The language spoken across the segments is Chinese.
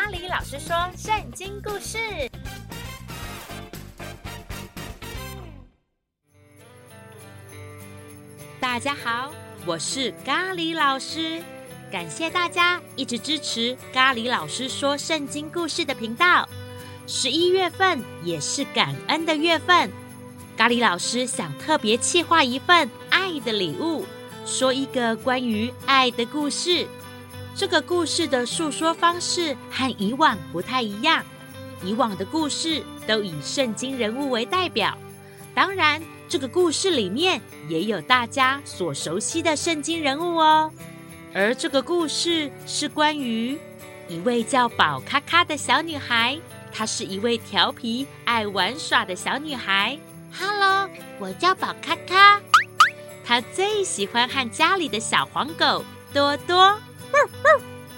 咖喱老师说圣经故事。大家好，我是咖喱老师，感谢大家一直支持咖喱老师说圣经故事的频道。十一月份也是感恩的月份，咖喱老师想特别企划一份爱的礼物，说一个关于爱的故事。这个故事的诉说方式和以往不太一样。以往的故事都以圣经人物为代表，当然，这个故事里面也有大家所熟悉的圣经人物哦。而这个故事是关于一位叫宝咔咔的小女孩，她是一位调皮爱玩耍的小女孩。Hello，我叫宝咔咔。她最喜欢和家里的小黄狗多多。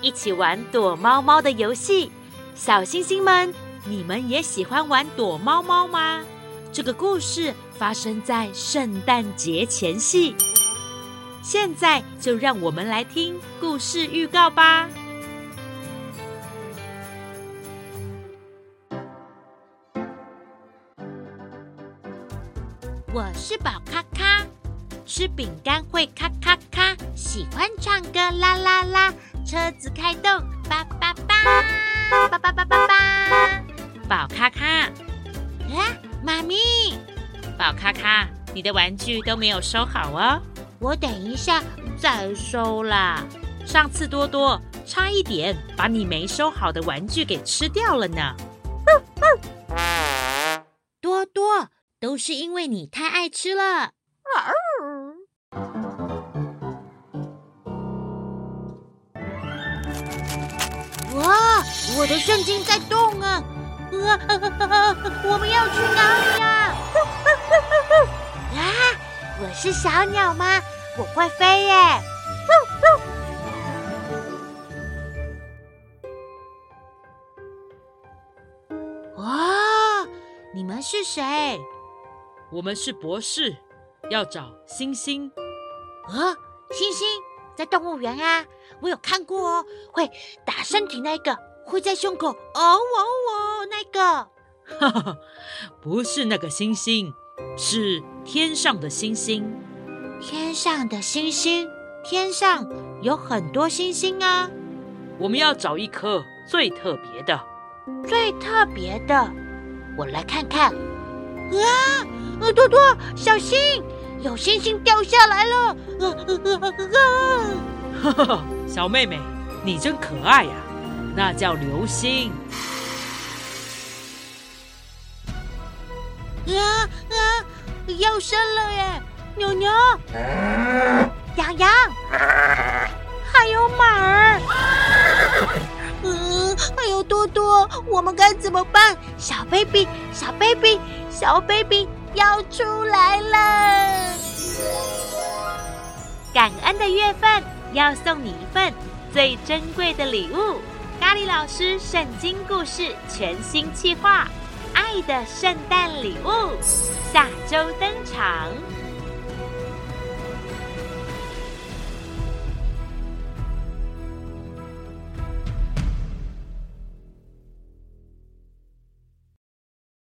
一起玩躲猫猫的游戏，小星星们，你们也喜欢玩躲猫猫吗？这个故事发生在圣诞节前夕，现在就让我们来听故事预告吧。我是宝咔咔。吃饼干会咔，车子开动叭叭叭，叭叭叭叭叭。宝咔咔，哎，妈咪，宝咔咔，你的玩具都没有收好哦，我等一下再收啦。上次多多差一点把你没收好的玩具给吃掉了呢。多多，都是因为你太爱吃了。哇！我的圣经在动啊！啊，我们要去哪里呀？啊！我是小鸟吗？我会飞耶！哇！你们是谁？我们是博士。要找星星啊！星星在动物园啊，我有看过哦。会打身体那个，会在胸口哦哦哦那个。哈哈，不是那个星星，是天上的星星。天上的星星，天上有很多星星啊。我们要找一颗最特别的。最特别的，我来看看。啊！多多，小心！有星星掉下来了！哈哈，小妹妹，你真可爱呀！那叫流星。啊啊！要生了耶！牛牛，羊羊，还有马儿。嗯，还有多多，我们该怎么办？小 baby，小 baby，小 baby。要出来了！感恩的月份要送你一份最珍贵的礼物——咖喱老师圣经故事全新企划《爱的圣诞礼物》，下周登场。